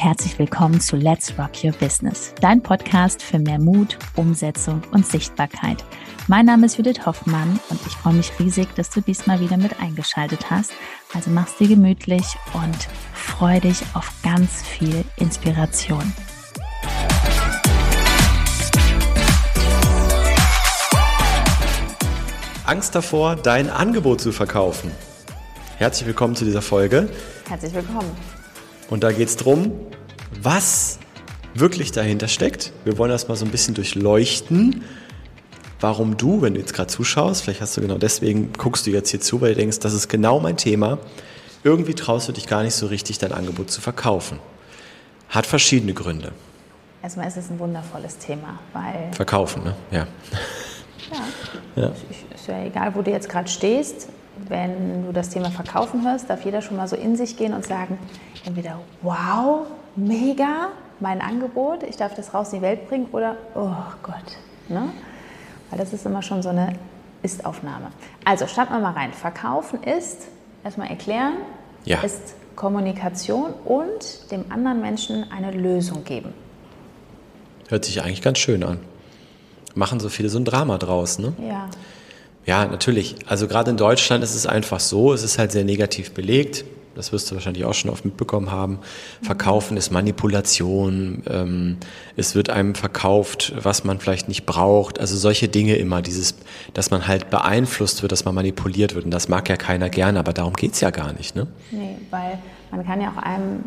und herzlich willkommen zu Let's Rock Your Business, dein Podcast für mehr Mut, Umsetzung und Sichtbarkeit. Mein Name ist Judith Hoffmann und ich freue mich riesig, dass du diesmal wieder mit eingeschaltet hast. Also mach's dir gemütlich und freu dich auf ganz viel Inspiration. Angst davor, dein Angebot zu verkaufen. Herzlich willkommen zu dieser Folge. Herzlich willkommen. Und da geht es darum, was wirklich dahinter steckt. Wir wollen das mal so ein bisschen durchleuchten, warum du, wenn du jetzt gerade zuschaust, vielleicht hast du genau deswegen, guckst du jetzt hier zu, weil du denkst, das ist genau mein Thema. Irgendwie traust du dich gar nicht so richtig, dein Angebot zu verkaufen. Hat verschiedene Gründe. Erstmal ist es ein wundervolles Thema, weil. Verkaufen, ne? Ja. Ja. ja. Ist ja egal, wo du jetzt gerade stehst wenn du das Thema Verkaufen hörst, darf jeder schon mal so in sich gehen und sagen, entweder wow, mega, mein Angebot, ich darf das raus in die Welt bringen oder oh Gott. Ne? Weil das ist immer schon so eine Ist-Aufnahme. Also starten wir mal rein. Verkaufen ist, erstmal erklären, ja. ist Kommunikation und dem anderen Menschen eine Lösung geben. Hört sich eigentlich ganz schön an. Machen so viele so ein Drama draus, ne? Ja. Ja, natürlich. Also gerade in Deutschland ist es einfach so, es ist halt sehr negativ belegt. Das wirst du wahrscheinlich auch schon oft mitbekommen haben. Verkaufen ist Manipulation. Ähm, es wird einem verkauft, was man vielleicht nicht braucht. Also solche Dinge immer, dieses, dass man halt beeinflusst wird, dass man manipuliert wird. Und das mag ja keiner gerne, aber darum geht's ja gar nicht. Ne? Nee, weil man kann ja auch einem,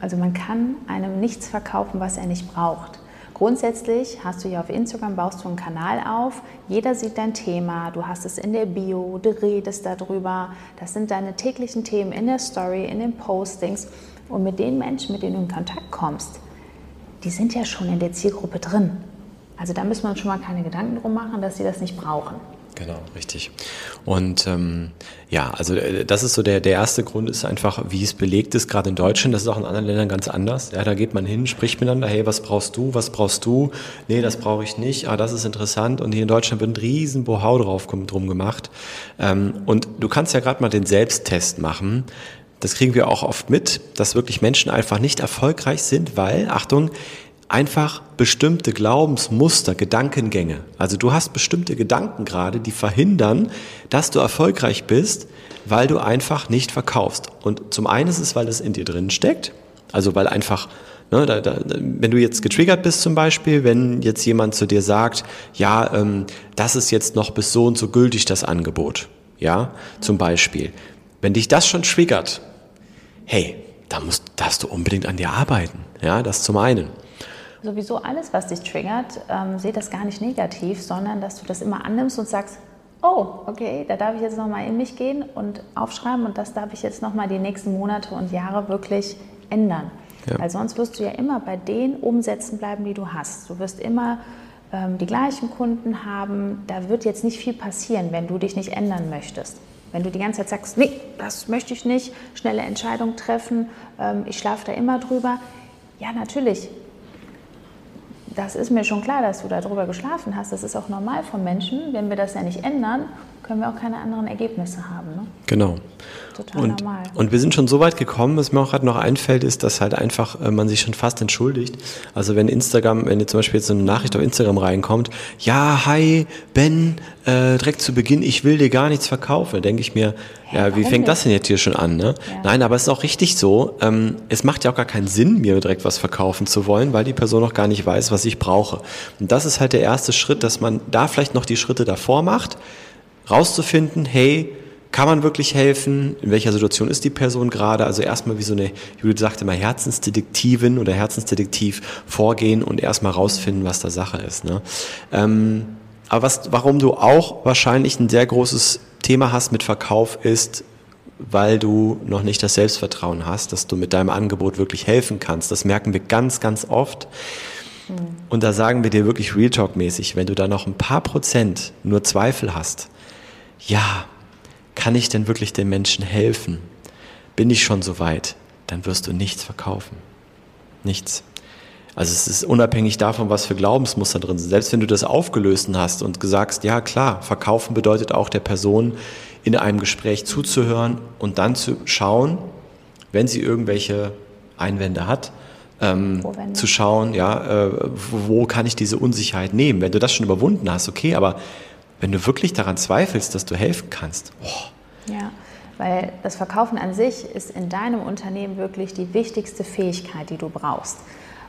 also man kann einem nichts verkaufen, was er nicht braucht. Grundsätzlich hast du ja auf Instagram, baust du einen Kanal auf, jeder sieht dein Thema, du hast es in der Bio, du redest darüber, das sind deine täglichen Themen in der Story, in den Postings und mit den Menschen, mit denen du in Kontakt kommst, die sind ja schon in der Zielgruppe drin. Also da müssen wir uns schon mal keine Gedanken drum machen, dass sie das nicht brauchen. Genau, richtig. Und ähm, ja, also äh, das ist so der, der erste Grund ist einfach, wie es belegt ist, gerade in Deutschland, das ist auch in anderen Ländern ganz anders. Ja, da geht man hin, spricht miteinander, hey, was brauchst du, was brauchst du? Nee, das brauche ich nicht, ah, das ist interessant. Und hier in Deutschland wird ein riesen Bohau drauf drum gemacht. Ähm, und du kannst ja gerade mal den Selbsttest machen. Das kriegen wir auch oft mit, dass wirklich Menschen einfach nicht erfolgreich sind, weil, Achtung, einfach bestimmte Glaubensmuster, Gedankengänge. Also du hast bestimmte Gedanken gerade, die verhindern, dass du erfolgreich bist, weil du einfach nicht verkaufst. Und zum einen ist es, weil es in dir drin steckt, also weil einfach, ne, da, da, wenn du jetzt getriggert bist zum Beispiel, wenn jetzt jemand zu dir sagt, ja, ähm, das ist jetzt noch bis so und so gültig das Angebot, ja, zum Beispiel, wenn dich das schon triggert, hey, da musst, darfst du unbedingt an dir arbeiten, ja, das zum einen sowieso alles, was dich triggert, ähm, sehe das gar nicht negativ, sondern dass du das immer annimmst und sagst, oh, okay, da darf ich jetzt nochmal in mich gehen und aufschreiben und das darf ich jetzt nochmal die nächsten Monate und Jahre wirklich ändern. Ja. Weil sonst wirst du ja immer bei den Umsätzen bleiben, die du hast. Du wirst immer ähm, die gleichen Kunden haben. Da wird jetzt nicht viel passieren, wenn du dich nicht ändern möchtest. Wenn du die ganze Zeit sagst, nee, das möchte ich nicht, schnelle Entscheidung treffen, ähm, ich schlafe da immer drüber. Ja, natürlich, das ist mir schon klar, dass du darüber geschlafen hast. Das ist auch normal von Menschen. Wenn wir das ja nicht ändern, können wir auch keine anderen Ergebnisse haben. Ne? Genau. Total und, normal. Und wir sind schon so weit gekommen, was mir auch gerade noch einfällt, ist, dass halt einfach äh, man sich schon fast entschuldigt. Also wenn Instagram, wenn jetzt zum Beispiel jetzt so eine Nachricht auf Instagram reinkommt, ja, hi, Ben, äh, direkt zu Beginn, ich will dir gar nichts verkaufen, denke ich mir, ja, ja wie fängt nicht? das denn jetzt hier schon an? Ne? Ja. Nein, aber es ist auch richtig so, ähm, es macht ja auch gar keinen Sinn, mir direkt was verkaufen zu wollen, weil die Person noch gar nicht weiß, was ich brauche. Und das ist halt der erste Schritt, dass man da vielleicht noch die Schritte davor macht, rauszufinden, hey, kann man wirklich helfen? In welcher Situation ist die Person gerade? Also erstmal wie so eine, Judith sagte mal, Herzensdetektivin oder Herzensdetektiv vorgehen und erstmal rausfinden, was da Sache ist. Ne? Ähm, aber was, warum du auch wahrscheinlich ein sehr großes Thema hast mit Verkauf ist, weil du noch nicht das Selbstvertrauen hast, dass du mit deinem Angebot wirklich helfen kannst. Das merken wir ganz, ganz oft. Hm. Und da sagen wir dir wirklich Real Talk mäßig, wenn du da noch ein paar Prozent nur Zweifel hast, ja, kann ich denn wirklich den Menschen helfen? Bin ich schon so weit? Dann wirst du nichts verkaufen. Nichts. Also es ist unabhängig davon, was für Glaubensmuster drin sind. Selbst wenn du das aufgelöst hast und gesagt, ja klar, verkaufen bedeutet auch der Person in einem Gespräch zuzuhören und dann zu schauen, wenn sie irgendwelche Einwände hat, ähm, zu schauen, ja, äh, wo, wo kann ich diese Unsicherheit nehmen? Wenn du das schon überwunden hast, okay, aber wenn du wirklich daran zweifelst, dass du helfen kannst, oh. ja. Weil das Verkaufen an sich ist in deinem Unternehmen wirklich die wichtigste Fähigkeit, die du brauchst.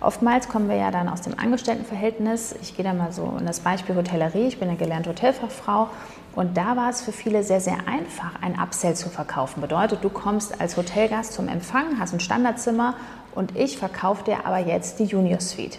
Oftmals kommen wir ja dann aus dem Angestelltenverhältnis. Ich gehe da mal so in das Beispiel Hotellerie. Ich bin eine gelernte Hotelfachfrau und da war es für viele sehr, sehr einfach, ein Upsell zu verkaufen. Bedeutet, du kommst als Hotelgast zum Empfang, hast ein Standardzimmer und ich verkaufe dir aber jetzt die Junior Suite.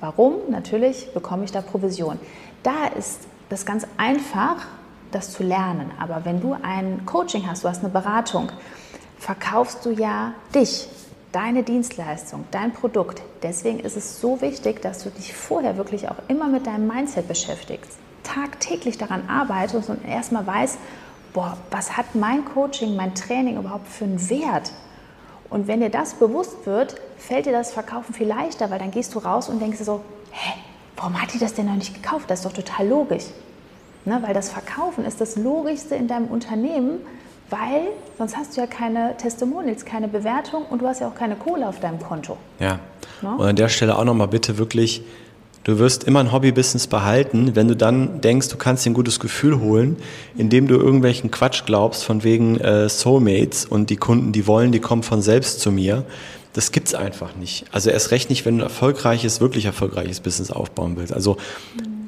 Warum? Natürlich bekomme ich da Provision. Da ist das ganz einfach, das zu lernen. Aber wenn du ein Coaching hast, du hast eine Beratung, verkaufst du ja dich, deine Dienstleistung, dein Produkt. Deswegen ist es so wichtig, dass du dich vorher wirklich auch immer mit deinem Mindset beschäftigst. Tagtäglich daran arbeitest und erstmal weißt, boah, was hat mein Coaching, mein Training überhaupt für einen Wert? Und wenn dir das bewusst wird, fällt dir das Verkaufen viel leichter, weil dann gehst du raus und denkst dir so, hä, warum hat die das denn noch nicht gekauft? Das ist doch total logisch. Ne? Weil das Verkaufen ist das Logischste in deinem Unternehmen, weil sonst hast du ja keine Testimonials, keine Bewertung und du hast ja auch keine Kohle auf deinem Konto. Ja. Ne? Und an der Stelle auch nochmal bitte wirklich Du wirst immer ein Hobbybusiness behalten, wenn du dann denkst, du kannst dir ein gutes Gefühl holen, indem du irgendwelchen Quatsch glaubst, von wegen äh, Soulmates und die Kunden, die wollen, die kommen von selbst zu mir. Das gibt's einfach nicht. Also erst recht nicht, wenn du ein erfolgreiches, wirklich erfolgreiches Business aufbauen willst. Also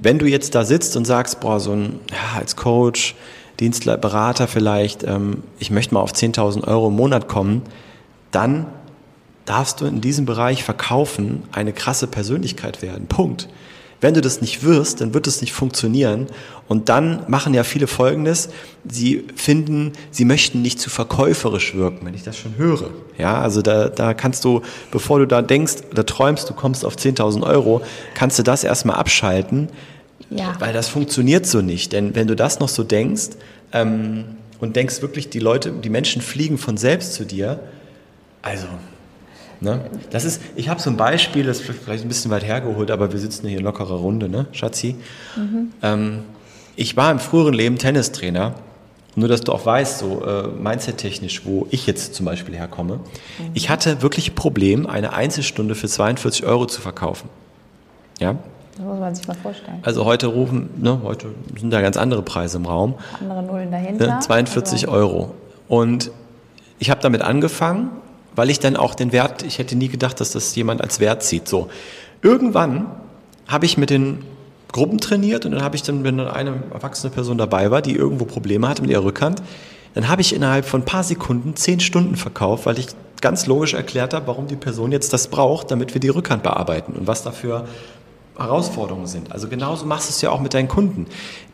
wenn du jetzt da sitzt und sagst, boah, so ein, ja, als Coach, Dienstler, Berater vielleicht, ähm, ich möchte mal auf 10.000 Euro im Monat kommen, dann darfst du in diesem Bereich verkaufen eine krasse Persönlichkeit werden. Punkt. Wenn du das nicht wirst, dann wird es nicht funktionieren. Und dann machen ja viele Folgendes. Sie finden, sie möchten nicht zu verkäuferisch wirken, wenn ich das schon höre. Ja, also da, da kannst du, bevor du da denkst oder träumst, du kommst auf 10.000 Euro, kannst du das erstmal abschalten. Ja. Weil das funktioniert so nicht. Denn wenn du das noch so denkst ähm, und denkst wirklich, die Leute, die Menschen fliegen von selbst zu dir, also Ne? Das ist, ich habe so ein Beispiel, das ist vielleicht ein bisschen weit hergeholt, aber wir sitzen hier in lockerer Runde, ne, Schatzi? Mhm. Ähm, ich war im früheren Leben Tennistrainer. Nur, dass du auch weißt, so äh, mindset-technisch, wo ich jetzt zum Beispiel herkomme. Mhm. Ich hatte wirklich ein Problem, eine Einzelstunde für 42 Euro zu verkaufen. Ja? Das muss man sich mal vorstellen. Also heute rufen, ne, heute sind da ganz andere Preise im Raum. Andere Nullen dahinter. Ne, 42 also. Euro. Und ich habe damit angefangen weil ich dann auch den Wert, ich hätte nie gedacht, dass das jemand als Wert sieht. So, irgendwann habe ich mit den Gruppen trainiert und dann habe ich dann, wenn dann eine erwachsene Person dabei war, die irgendwo Probleme hatte mit ihrer Rückhand, dann habe ich innerhalb von ein paar Sekunden zehn Stunden verkauft, weil ich ganz logisch erklärt habe, warum die Person jetzt das braucht, damit wir die Rückhand bearbeiten und was dafür Herausforderungen sind. Also genauso machst du es ja auch mit deinen Kunden.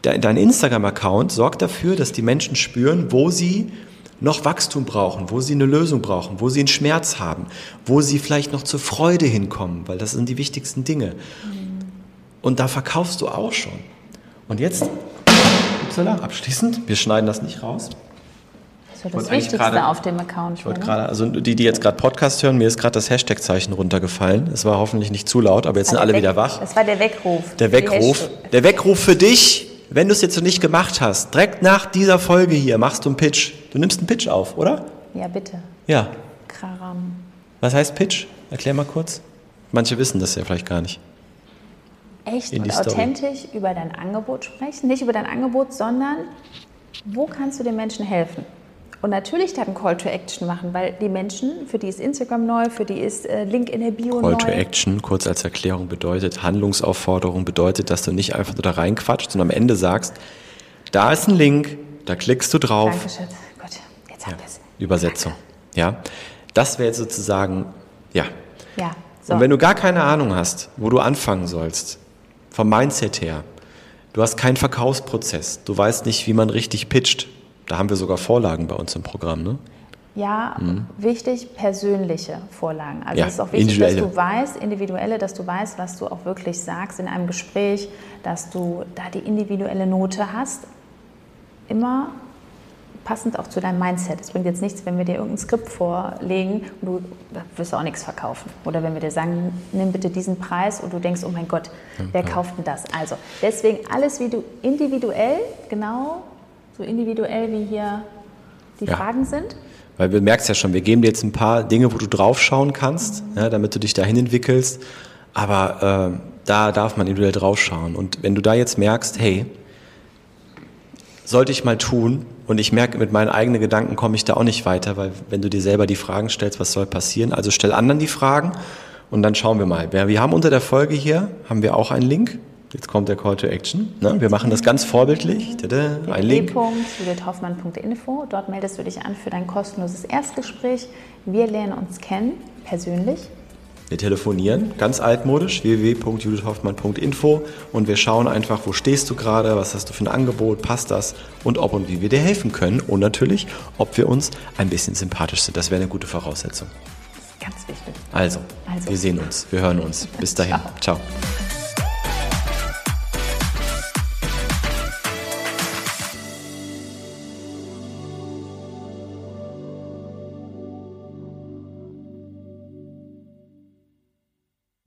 Dein Instagram-Account sorgt dafür, dass die Menschen spüren, wo sie noch Wachstum brauchen, wo sie eine Lösung brauchen, wo sie einen Schmerz haben, wo sie vielleicht noch zur Freude hinkommen, weil das sind die wichtigsten Dinge. Und da verkaufst du auch schon. Und jetzt, upsala, abschließend, wir schneiden das nicht raus. Das ist das Wichtigste grade, auf dem Account. Ich wollte gerade, also die, die jetzt gerade Podcast hören, mir ist gerade das Hashtag-Zeichen runtergefallen. Es war hoffentlich nicht zu laut, aber jetzt sind alle Weg, wieder wach. Das war der Weckruf. Der Weckruf. Der Weckruf für dich wenn du es jetzt noch nicht gemacht hast, direkt nach dieser Folge hier machst du einen Pitch. Du nimmst einen Pitch auf, oder? Ja, bitte. Ja. Karam. Was heißt Pitch? Erklär mal kurz. Manche wissen das ja vielleicht gar nicht. Echt und Story. authentisch über dein Angebot sprechen. Nicht über dein Angebot, sondern wo kannst du den Menschen helfen? Und natürlich dann Call to Action machen, weil die Menschen, für die ist Instagram neu, für die ist äh, Link in der Bio Call neu. Call to Action, kurz als Erklärung, bedeutet Handlungsaufforderung, bedeutet, dass du nicht einfach nur da reinquatscht, sondern am Ende sagst, da ist ein Link, da klickst du drauf. Dankeschön. Gut, jetzt haben ja. wir es. Übersetzung. Ja, das wäre jetzt sozusagen, ja. Ja. So. Und wenn du gar keine Ahnung hast, wo du anfangen sollst, vom Mindset her, du hast keinen Verkaufsprozess, du weißt nicht, wie man richtig pitcht, da haben wir sogar Vorlagen bei uns im Programm, ne? ja, mhm. wichtig, persönliche Vorlagen. Also ja, es ist auch wichtig, dass du weißt, individuelle, dass du weißt, was du auch wirklich sagst in einem Gespräch, dass du da die individuelle Note hast. Immer passend auch zu deinem Mindset. Es bringt jetzt nichts, wenn wir dir irgendein Skript vorlegen und du wirst auch nichts verkaufen. Oder wenn wir dir sagen, nimm bitte diesen Preis und du denkst, oh mein Gott, wer kauft denn das? Also deswegen alles wie du individuell, genau so individuell wie hier die ja. Fragen sind. Weil du merkst ja schon, wir geben dir jetzt ein paar Dinge, wo du draufschauen kannst, mhm. ja, damit du dich dahin entwickelst. Aber äh, da darf man individuell draufschauen. Und wenn du da jetzt merkst, hey, sollte ich mal tun, und ich merke, mit meinen eigenen Gedanken komme ich da auch nicht weiter, weil wenn du dir selber die Fragen stellst, was soll passieren? Also stell anderen die Fragen und dann schauen wir mal. Wir haben unter der Folge hier, haben wir auch einen Link. Jetzt kommt der Call to Action. Ne? Wir machen das ganz vorbildlich. Tada, ein Link. www.hoffmann.info. Dort meldest du dich an für dein kostenloses Erstgespräch. Wir lernen uns kennen, persönlich. Wir telefonieren, ganz altmodisch, www.judithhoffmann.info und wir schauen einfach, wo stehst du gerade, was hast du für ein Angebot, passt das und ob und wie wir dir helfen können und natürlich, ob wir uns ein bisschen sympathisch sind. Das wäre eine gute Voraussetzung. Ganz wichtig. Also, also, wir sehen uns, wir hören uns. Bis dahin. Ciao. Ciao.